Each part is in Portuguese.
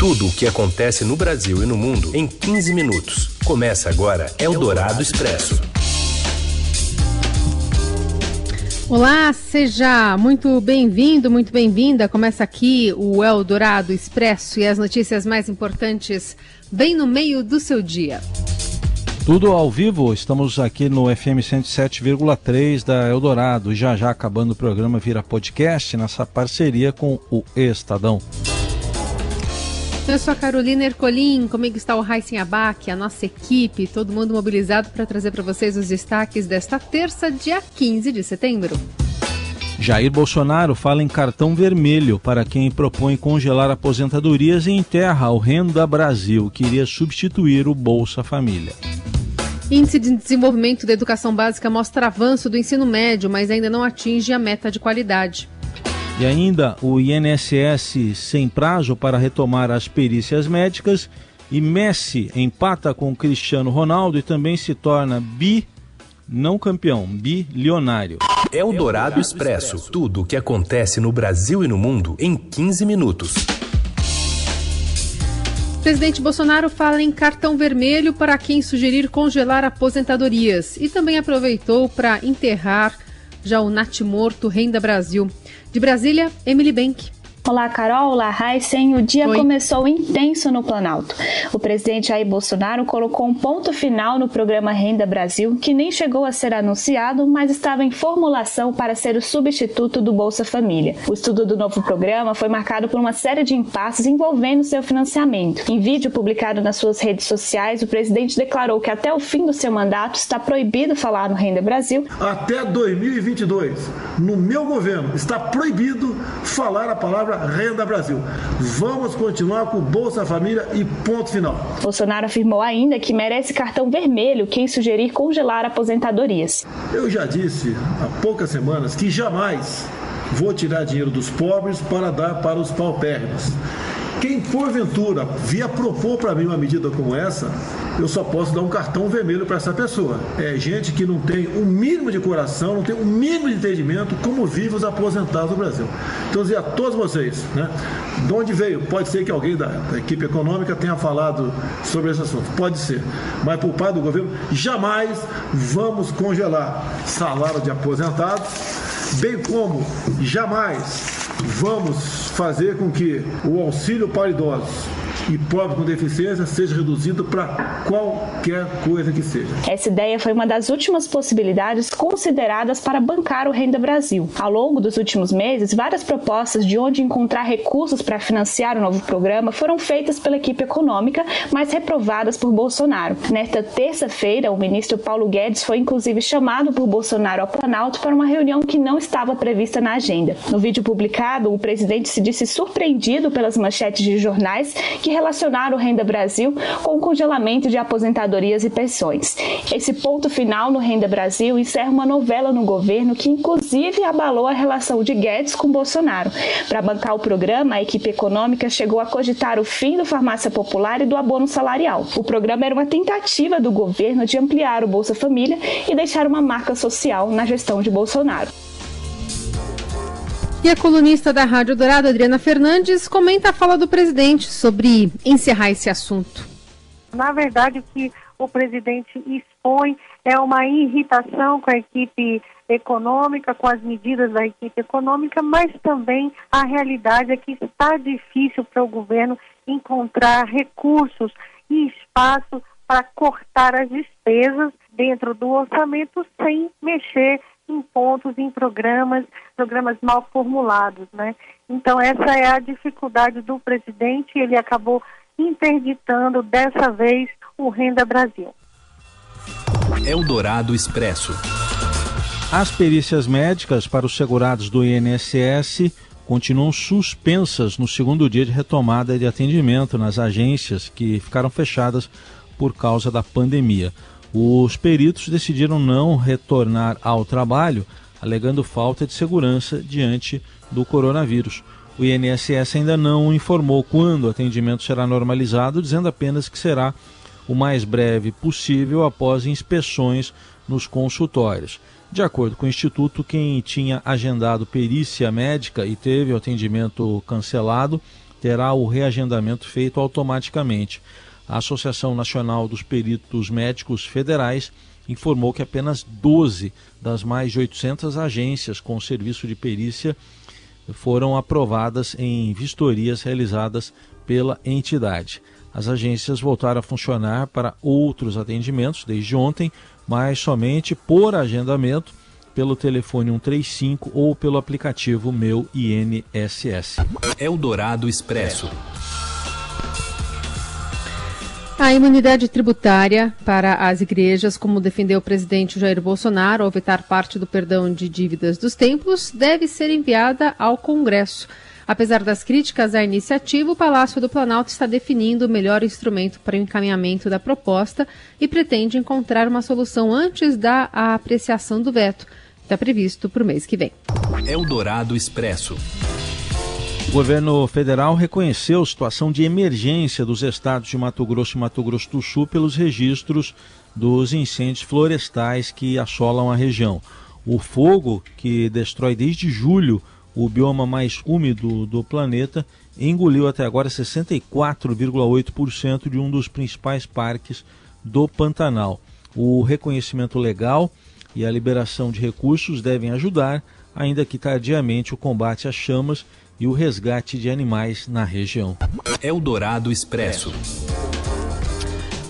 Tudo o que acontece no Brasil e no mundo em 15 minutos. Começa agora Eldorado Expresso. Olá, seja muito bem-vindo, muito bem-vinda. Começa aqui o Eldorado Expresso e as notícias mais importantes bem no meio do seu dia. Tudo ao vivo, estamos aqui no FM 107,3 da Eldorado. Já já acabando o programa vira podcast nessa parceria com o Estadão. Eu sou a Carolina Ercolim, comigo está o Raíssen Abac, a nossa equipe, todo mundo mobilizado para trazer para vocês os destaques desta terça, dia 15 de setembro. Jair Bolsonaro fala em cartão vermelho para quem propõe congelar aposentadorias e enterra o Renda Brasil, que iria substituir o Bolsa Família. Índice de desenvolvimento da educação básica mostra avanço do ensino médio, mas ainda não atinge a meta de qualidade. E ainda o INSS sem prazo para retomar as perícias médicas. E Messi empata com Cristiano Ronaldo e também se torna bi, não campeão, bilionário. É o Dourado Expresso. Tudo o que acontece no Brasil e no mundo em 15 minutos. Presidente Bolsonaro fala em cartão vermelho para quem sugerir congelar aposentadorias e também aproveitou para enterrar já o natimorto Renda Brasil. De Brasília, Emily Bank. Olá, Carol. Olá, Heisen. O dia Oi. começou intenso no Planalto. O presidente Jair Bolsonaro colocou um ponto final no programa Renda Brasil, que nem chegou a ser anunciado, mas estava em formulação para ser o substituto do Bolsa Família. O estudo do novo programa foi marcado por uma série de impasses envolvendo seu financiamento. Em vídeo publicado nas suas redes sociais, o presidente declarou que até o fim do seu mandato está proibido falar no Renda Brasil. Até 2022, no meu governo, está proibido falar a palavra palavra Renda Brasil. Vamos continuar com Bolsa Família e ponto final. Bolsonaro afirmou ainda que merece cartão vermelho quem sugerir congelar aposentadorias. Eu já disse há poucas semanas que jamais vou tirar dinheiro dos pobres para dar para os paupérrimos. Quem porventura via propor para mim uma medida como essa, eu só posso dar um cartão vermelho para essa pessoa. É gente que não tem o mínimo de coração, não tem o mínimo de entendimento como vivem os aposentados do Brasil. Então, dizer a todos vocês, né, de onde veio? Pode ser que alguém da, da equipe econômica tenha falado sobre esse assunto, pode ser. Mas por parte do governo, jamais vamos congelar salário de aposentados, bem como jamais vamos fazer com que o auxílio para idosos e pobre com deficiência seja reduzido para qualquer coisa que seja. Essa ideia foi uma das últimas possibilidades consideradas para bancar o Renda Brasil. Ao longo dos últimos meses, várias propostas de onde encontrar recursos para financiar o novo programa foram feitas pela equipe econômica, mas reprovadas por Bolsonaro. Nesta terça-feira, o ministro Paulo Guedes foi inclusive chamado por Bolsonaro ao Planalto para uma reunião que não estava prevista na agenda. No vídeo publicado, o presidente se disse surpreendido pelas manchetes de jornais que que relacionar o Renda Brasil com o congelamento de aposentadorias e pensões. Esse ponto final no Renda Brasil encerra uma novela no governo que, inclusive, abalou a relação de Guedes com Bolsonaro. Para bancar o programa, a equipe econômica chegou a cogitar o fim do farmácia popular e do abono salarial. O programa era uma tentativa do governo de ampliar o Bolsa Família e deixar uma marca social na gestão de Bolsonaro. E a colunista da Rádio Dourado, Adriana Fernandes, comenta a fala do presidente sobre encerrar esse assunto. Na verdade, o que o presidente expõe é uma irritação com a equipe econômica, com as medidas da equipe econômica, mas também a realidade é que está difícil para o governo encontrar recursos e espaço para cortar as despesas dentro do orçamento sem mexer em pontos, em programas, programas mal formulados, né? Então essa é a dificuldade do presidente, ele acabou interditando dessa vez o Renda Brasil. Eldorado Expresso. As perícias médicas para os segurados do INSS continuam suspensas no segundo dia de retomada de atendimento nas agências que ficaram fechadas por causa da pandemia. Os peritos decidiram não retornar ao trabalho, alegando falta de segurança diante do coronavírus. O INSS ainda não informou quando o atendimento será normalizado, dizendo apenas que será o mais breve possível após inspeções nos consultórios. De acordo com o Instituto, quem tinha agendado perícia médica e teve o atendimento cancelado terá o reagendamento feito automaticamente. A Associação Nacional dos Peritos Médicos Federais informou que apenas 12 das mais de 800 agências com serviço de perícia foram aprovadas em vistorias realizadas pela entidade. As agências voltaram a funcionar para outros atendimentos desde ontem, mas somente por agendamento pelo telefone 135 ou pelo aplicativo Meu INSS. Eldorado Expresso. A imunidade tributária para as igrejas, como defendeu o presidente Jair Bolsonaro ao vetar parte do perdão de dívidas dos templos, deve ser enviada ao Congresso. Apesar das críticas à iniciativa, o Palácio do Planalto está definindo o melhor instrumento para o encaminhamento da proposta e pretende encontrar uma solução antes da apreciação do veto. Está previsto para o mês que vem. Eldorado Expresso. O governo federal reconheceu situação de emergência dos estados de Mato Grosso e Mato Grosso do Sul pelos registros dos incêndios florestais que assolam a região. O fogo, que destrói desde julho o bioma mais úmido do planeta, engoliu até agora 64,8% de um dos principais parques do Pantanal. O reconhecimento legal e a liberação de recursos devem ajudar, ainda que tardiamente, o combate às chamas e o resgate de animais na região. Eldorado Expresso.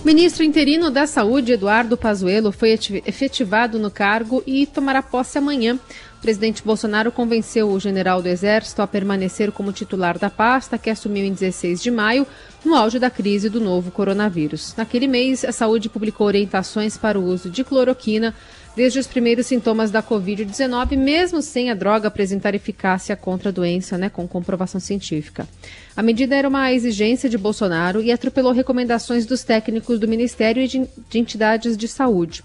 Ministro interino da Saúde, Eduardo Pazuello, foi efetivado no cargo e tomará posse amanhã. O presidente Bolsonaro convenceu o general do Exército a permanecer como titular da pasta, que assumiu em 16 de maio, no auge da crise do novo coronavírus. Naquele mês, a saúde publicou orientações para o uso de cloroquina desde os primeiros sintomas da Covid-19, mesmo sem a droga apresentar eficácia contra a doença, né, com comprovação científica. A medida era uma exigência de Bolsonaro e atropelou recomendações dos técnicos do Ministério e de, de entidades de saúde.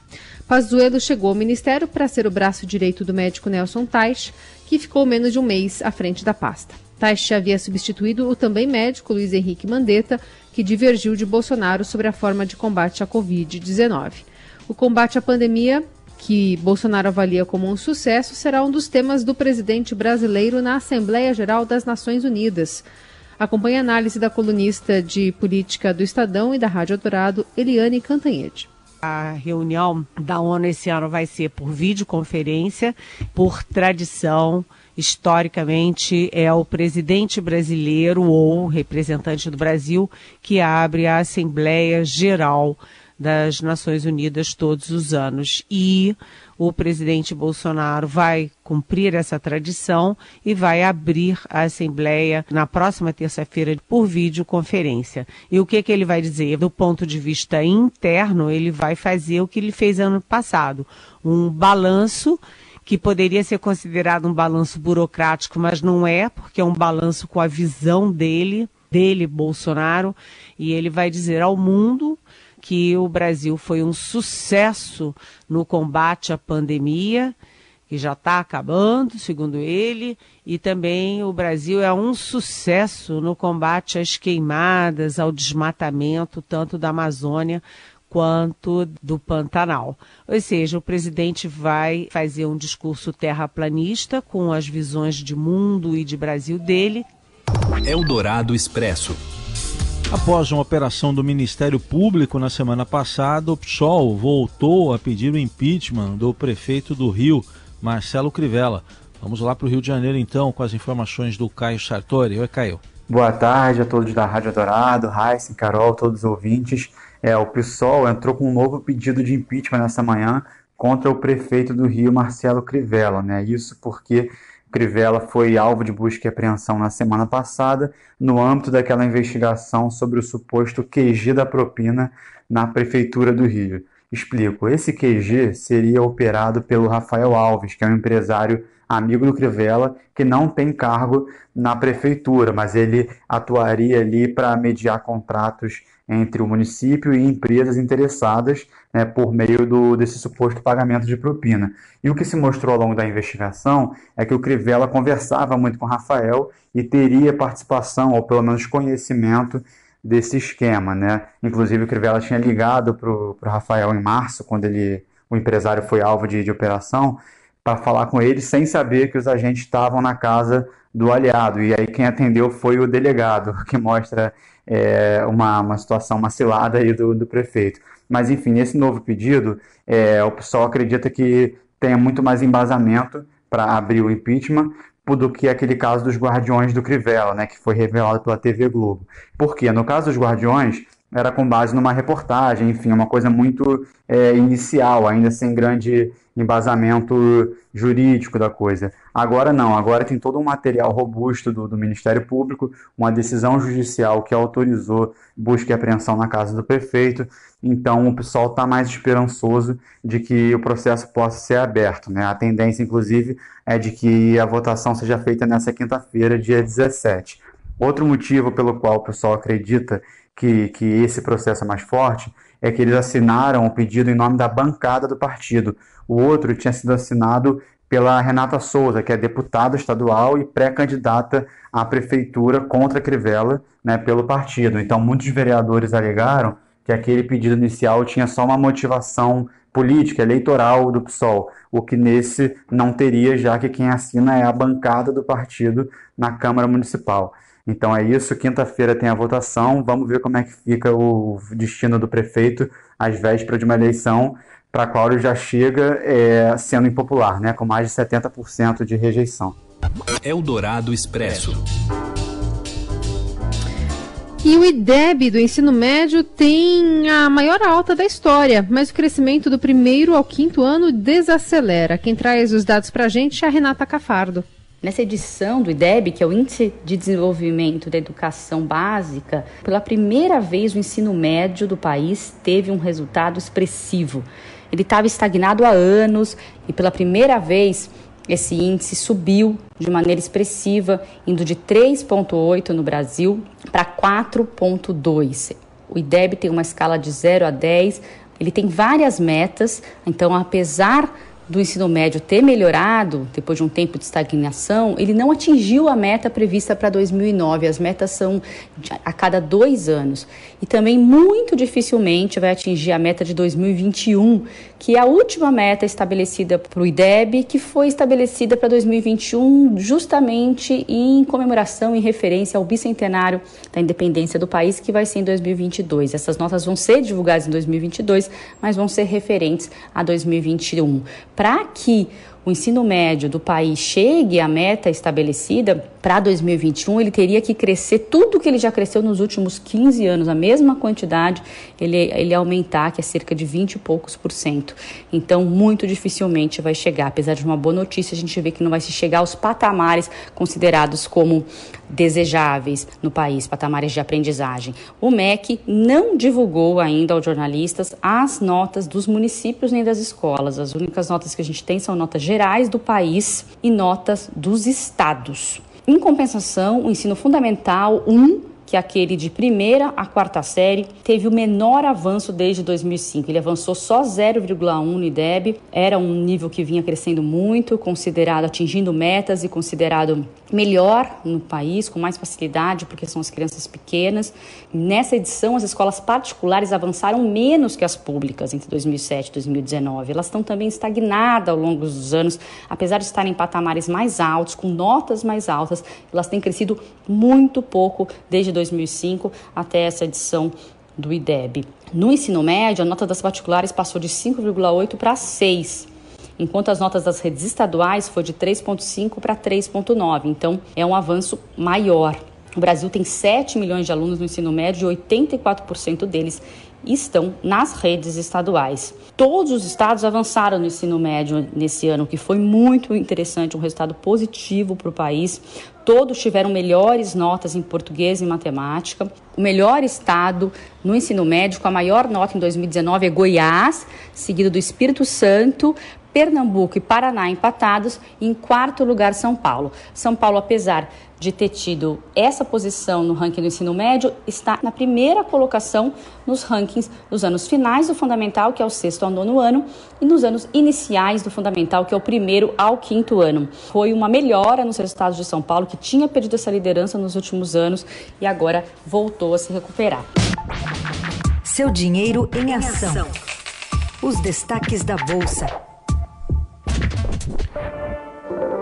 Pazuello chegou ao Ministério para ser o braço direito do médico Nelson Teich, que ficou menos de um mês à frente da pasta. Teich havia substituído o também médico Luiz Henrique Mandetta, que divergiu de Bolsonaro sobre a forma de combate à Covid-19. O combate à pandemia que Bolsonaro avalia como um sucesso, será um dos temas do presidente brasileiro na Assembleia Geral das Nações Unidas. Acompanhe a análise da colunista de política do Estadão e da Rádio Dourado, Eliane Cantanhede. A reunião da ONU esse ano vai ser por videoconferência, por tradição. Historicamente, é o presidente brasileiro ou representante do Brasil que abre a Assembleia Geral das Nações Unidas todos os anos. E o presidente Bolsonaro vai cumprir essa tradição e vai abrir a Assembleia na próxima terça-feira por videoconferência. E o que, que ele vai dizer? Do ponto de vista interno, ele vai fazer o que ele fez ano passado: um balanço que poderia ser considerado um balanço burocrático, mas não é, porque é um balanço com a visão dele, dele, Bolsonaro, e ele vai dizer ao mundo que o Brasil foi um sucesso no combate à pandemia, que já está acabando, segundo ele, e também o Brasil é um sucesso no combate às queimadas, ao desmatamento, tanto da Amazônia quanto do Pantanal. Ou seja, o presidente vai fazer um discurso terraplanista com as visões de mundo e de Brasil dele. Eldorado Expresso. Após uma operação do Ministério Público na semana passada, o PSOL voltou a pedir o impeachment do prefeito do Rio, Marcelo Crivella. Vamos lá para o Rio de Janeiro então com as informações do Caio Sartori. Oi, Caio. Boa tarde a todos da Rádio Dourado, Raíssa, Carol, todos os ouvintes. É, o PSOL entrou com um novo pedido de impeachment nessa manhã contra o prefeito do Rio, Marcelo Crivella. Né? Isso porque Crivella foi alvo de busca e apreensão na semana passada, no âmbito daquela investigação sobre o suposto QG da propina na Prefeitura do Rio. Explico: esse QG seria operado pelo Rafael Alves, que é um empresário amigo do Crivella, que não tem cargo na prefeitura, mas ele atuaria ali para mediar contratos entre o município e empresas interessadas né, por meio do, desse suposto pagamento de propina. E o que se mostrou ao longo da investigação é que o Crivella conversava muito com Rafael e teria participação, ou pelo menos conhecimento, desse esquema. Né? Inclusive, o Crivella tinha ligado para o Rafael em março, quando ele, o empresário foi alvo de, de operação, para falar com ele sem saber que os agentes estavam na casa do aliado. E aí quem atendeu foi o delegado, que mostra é, uma, uma situação, uma cilada aí do, do prefeito. Mas, enfim, nesse novo pedido, é, o pessoal acredita que tenha muito mais embasamento para abrir o impeachment do que aquele caso dos Guardiões do Crivella, né, que foi revelado pela TV Globo. Por quê? No caso dos Guardiões, era com base numa reportagem, enfim, uma coisa muito é, inicial, ainda sem grande embasamento jurídico da coisa. Agora não, agora tem todo um material robusto do, do, Ministério Público, uma decisão judicial que autorizou busca e apreensão na casa do prefeito, então o pessoal está mais esperançoso de que o processo possa ser aberto. Né? A tendência, inclusive, é de que a votação seja feita nessa quinta-feira, dia 17. Outro motivo pelo qual o pessoal acredita que, que esse processo é mais forte é que eles assinaram o pedido em nome da bancada do partido. O outro tinha sido assinado pela Renata Souza, que é deputada estadual e pré-candidata à prefeitura contra Crivella né, pelo partido. Então, muitos vereadores alegaram que aquele pedido inicial tinha só uma motivação política, eleitoral do PSOL, o que nesse não teria, já que quem assina é a bancada do partido na Câmara Municipal. Então é isso, quinta-feira tem a votação, vamos ver como é que fica o destino do prefeito às vésperas de uma eleição para a qual ele já chega é, sendo impopular, né, com mais de 70% de rejeição. Eldorado Expresso. E o IDEB do ensino médio tem a maior alta da história, mas o crescimento do primeiro ao quinto ano desacelera. Quem traz os dados para a gente é a Renata Cafardo. Nessa edição do IDEB, que é o Índice de Desenvolvimento da Educação Básica, pela primeira vez o ensino médio do país teve um resultado expressivo. Ele estava estagnado há anos e pela primeira vez esse índice subiu de maneira expressiva, indo de 3,8 no Brasil para 4,2. O IDEB tem uma escala de 0 a 10, ele tem várias metas, então, apesar do ensino médio ter melhorado depois de um tempo de estagnação, ele não atingiu a meta prevista para 2009. As metas são a cada dois anos. E também muito dificilmente vai atingir a meta de 2021, que é a última meta estabelecida para o IDEB, que foi estabelecida para 2021 justamente em comemoração, em referência ao bicentenário da independência do país, que vai ser em 2022. Essas notas vão ser divulgadas em 2022, mas vão ser referentes a 2021 para que o ensino médio do país chegue à meta estabelecida para 2021, ele teria que crescer tudo que ele já cresceu nos últimos 15 anos, a mesma quantidade, ele, ele aumentar, que é cerca de 20 e poucos por cento. Então, muito dificilmente vai chegar. Apesar de uma boa notícia, a gente vê que não vai se chegar aos patamares considerados como desejáveis no país, patamares de aprendizagem. O MEC não divulgou ainda aos jornalistas as notas dos municípios nem das escolas. As únicas notas que a gente tem são notas gerais do país e notas dos estados. Em compensação, o ensino fundamental 1 que aquele de primeira a quarta série, teve o menor avanço desde 2005. Ele avançou só 0,1 no IDEB, era um nível que vinha crescendo muito, considerado atingindo metas e considerado melhor no país, com mais facilidade, porque são as crianças pequenas. Nessa edição, as escolas particulares avançaram menos que as públicas entre 2007 e 2019. Elas estão também estagnadas ao longo dos anos, apesar de estarem em patamares mais altos, com notas mais altas, elas têm crescido muito pouco desde 2005 até essa edição do IDEB. No ensino médio, a nota das particulares passou de 5,8 para 6 enquanto as notas das redes estaduais foi de 3,5 para 3,9. Então, é um avanço maior. O Brasil tem 7 milhões de alunos no ensino médio e 84% deles estão nas redes estaduais. Todos os estados avançaram no ensino médio nesse ano, que foi muito interessante, um resultado positivo para o país. Todos tiveram melhores notas em português e matemática. O melhor estado no ensino médio, com a maior nota em 2019, é Goiás, seguido do Espírito Santo, Pernambuco e Paraná empatados, e em quarto lugar São Paulo. São Paulo, apesar de ter tido essa posição no ranking do ensino médio, está na primeira colocação nos rankings dos anos finais do fundamental, que é o sexto ao nono ano, e nos anos iniciais do fundamental, que é o primeiro ao quinto ano. Foi uma melhora nos resultados de São Paulo, que tinha perdido essa liderança nos últimos anos e agora voltou a se recuperar. Seu dinheiro em ação. Os destaques da Bolsa.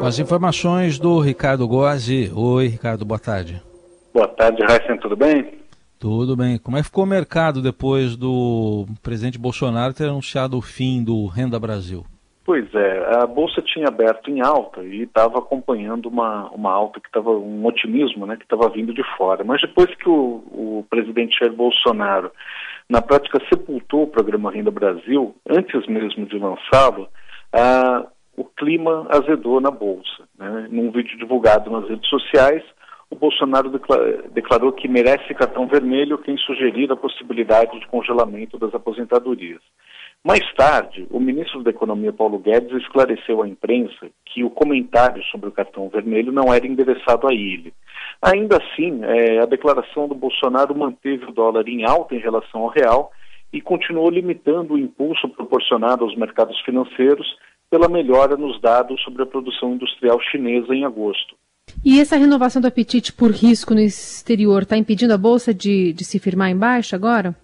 As informações do Ricardo Gozzi. Oi, Ricardo, boa tarde. Boa tarde, Raíssen, tudo bem? Tudo bem. Como é que ficou o mercado depois do presidente Bolsonaro ter anunciado o fim do Renda Brasil? Pois é, a bolsa tinha aberto em alta e estava acompanhando uma, uma alta que estava um otimismo, né, que estava vindo de fora. Mas depois que o, o presidente Jair Bolsonaro, na prática, sepultou o programa Renda Brasil, antes mesmo de lançá-lo, ah, o clima azedou na bolsa. Né? Num vídeo divulgado nas redes sociais, o Bolsonaro declarou que merece cartão vermelho quem sugerir a possibilidade de congelamento das aposentadorias. Mais tarde, o ministro da Economia, Paulo Guedes, esclareceu à imprensa que o comentário sobre o cartão vermelho não era endereçado a ele. Ainda assim, é, a declaração do Bolsonaro manteve o dólar em alta em relação ao real e continuou limitando o impulso proporcionado aos mercados financeiros pela melhora nos dados sobre a produção industrial chinesa em agosto. E essa renovação do apetite por risco no exterior está impedindo a Bolsa de, de se firmar em baixa agora?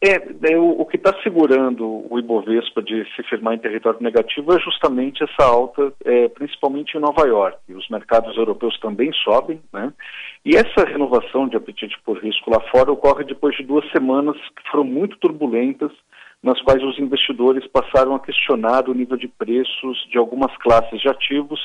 É, é o, o, que está segurando o Ibovespa de se firmar em território negativo é justamente essa alta, é, principalmente em Nova York. Os mercados europeus também sobem, né? E essa renovação de apetite por risco lá fora ocorre depois de duas semanas que foram muito turbulentas, nas quais os investidores passaram a questionar o nível de preços de algumas classes de ativos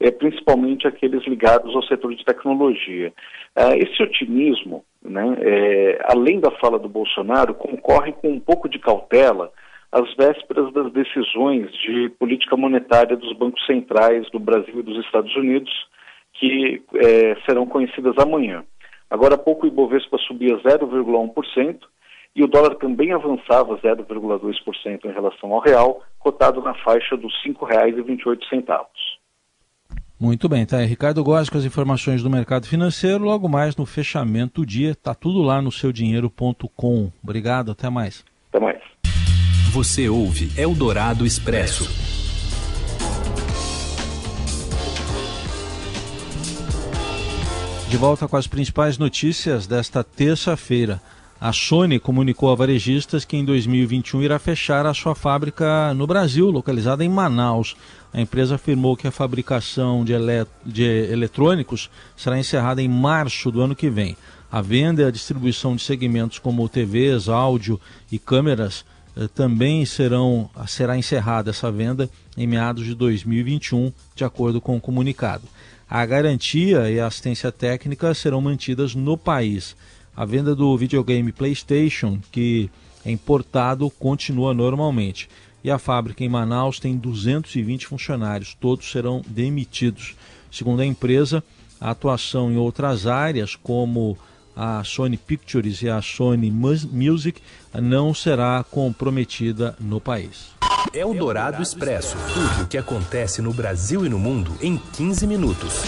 é, principalmente aqueles ligados ao setor de tecnologia. Ah, esse otimismo, né, é, além da fala do Bolsonaro, concorre com um pouco de cautela às vésperas das decisões de política monetária dos bancos centrais do Brasil e dos Estados Unidos, que serão conhecidas amanhã. Agora há pouco o Ibovespa subia 0,1% e o dólar também avançava 0,2% em relação ao real, cotado na faixa dos R$ 5,28. Muito bem, tá aí Ricardo Góes com as informações do mercado financeiro, logo mais no fechamento do dia, tá tudo lá no seudinheiro.com. Obrigado, até mais. Até mais. Você ouve Eldorado Expresso. De volta com as principais notícias desta terça-feira. A Sony comunicou a varejistas que em 2021 irá fechar a sua fábrica no Brasil, localizada em Manaus. A empresa afirmou que a fabricação de, elet de eletrônicos será encerrada em março do ano que vem. A venda e a distribuição de segmentos como TVs, áudio e câmeras eh, também serão, será encerrada essa venda em meados de 2021, de acordo com o comunicado. A garantia e a assistência técnica serão mantidas no país. A venda do videogame PlayStation, que é importado, continua normalmente. E a fábrica em Manaus tem 220 funcionários, todos serão demitidos. Segundo a empresa, a atuação em outras áreas, como a Sony Pictures e a Sony Music, não será comprometida no país. É o Dourado Expresso tudo o que acontece no Brasil e no mundo em 15 minutos.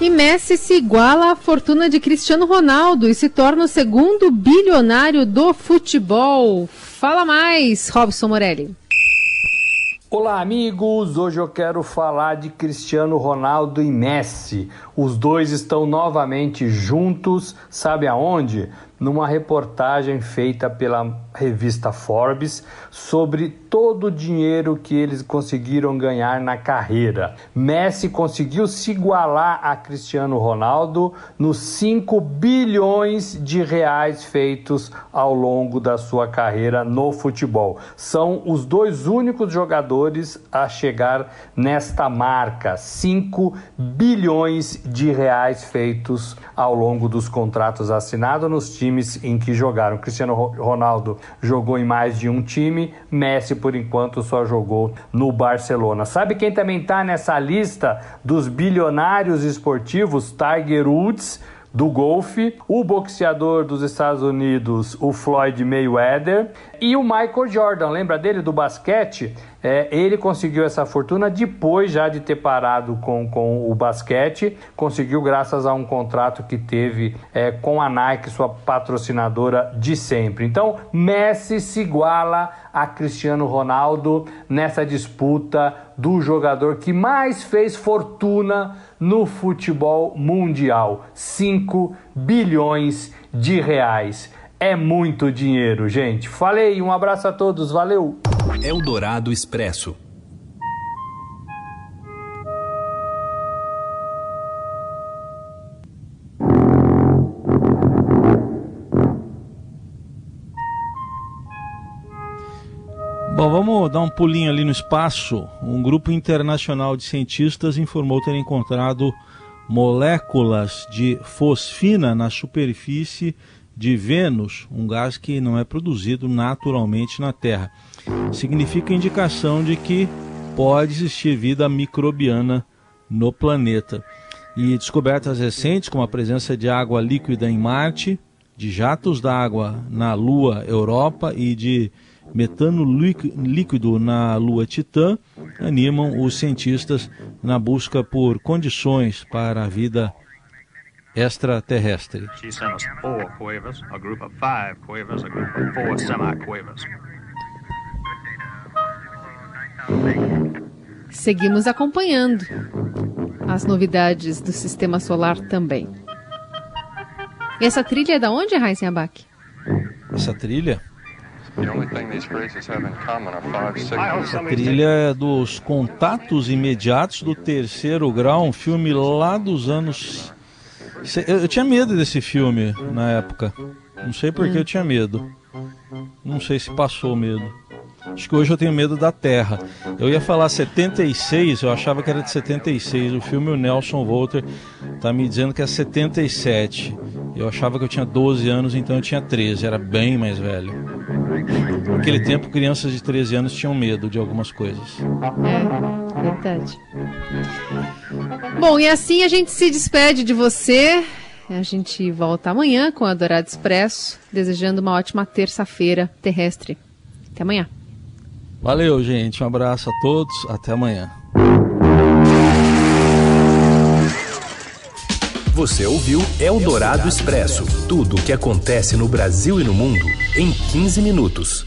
E Messi se iguala à fortuna de Cristiano Ronaldo e se torna o segundo bilionário do futebol. Fala mais, Robson Morelli. Olá, amigos! Hoje eu quero falar de Cristiano Ronaldo e Messi. Os dois estão novamente juntos, sabe aonde? numa reportagem feita pela revista Forbes sobre todo o dinheiro que eles conseguiram ganhar na carreira. Messi conseguiu se igualar a Cristiano Ronaldo nos 5 bilhões de reais feitos ao longo da sua carreira no futebol. São os dois únicos jogadores a chegar nesta marca, 5 bilhões de reais feitos ao longo dos contratos assinados nos times em que jogaram. Cristiano Ronaldo jogou em mais de um time, Messi, por enquanto, só jogou no Barcelona. Sabe quem também está nessa lista dos bilionários esportivos? Tiger Woods do golfe, o boxeador dos Estados Unidos, o Floyd Mayweather, e o Michael Jordan. Lembra dele do basquete? É, ele conseguiu essa fortuna depois já de ter parado com, com o basquete, conseguiu graças a um contrato que teve é, com a Nike, sua patrocinadora de sempre. Então, Messi se iguala a Cristiano Ronaldo nessa disputa do jogador que mais fez fortuna no futebol mundial: 5 bilhões de reais. É muito dinheiro, gente. Falei, um abraço a todos, valeu! É Eldorado Expresso. Bom, vamos dar um pulinho ali no espaço. Um grupo internacional de cientistas informou ter encontrado moléculas de fosfina na superfície de Vênus, um gás que não é produzido naturalmente na Terra. Significa indicação de que pode existir vida microbiana no planeta. E descobertas recentes, como a presença de água líquida em Marte, de jatos d'água na Lua Europa e de metano líquido na Lua Titã, animam os cientistas na busca por condições para a vida extraterrestre. Seguimos acompanhando as novidades do sistema solar também. E essa trilha é da onde, Raíssen Abac? Essa trilha? Essa trilha é dos Contatos Imediatos do Terceiro Grau, um filme lá dos anos. Eu tinha medo desse filme na época. Não sei por que hum. eu tinha medo. Não sei se passou medo. Acho que hoje eu tenho medo da Terra. Eu ia falar 76, eu achava que era de 76. O filme o Nelson Volter tá me dizendo que é 77. Eu achava que eu tinha 12 anos, então eu tinha 13, era bem mais velho. Naquele tempo, crianças de 13 anos tinham medo de algumas coisas. É, verdade. Bom, e assim a gente se despede de você. A gente volta amanhã com a Dourado Expresso, desejando uma ótima terça-feira terrestre. Até amanhã. Valeu, gente. Um abraço a todos. Até amanhã. Você ouviu Eldorado Expresso tudo o que acontece no Brasil e no mundo em 15 minutos.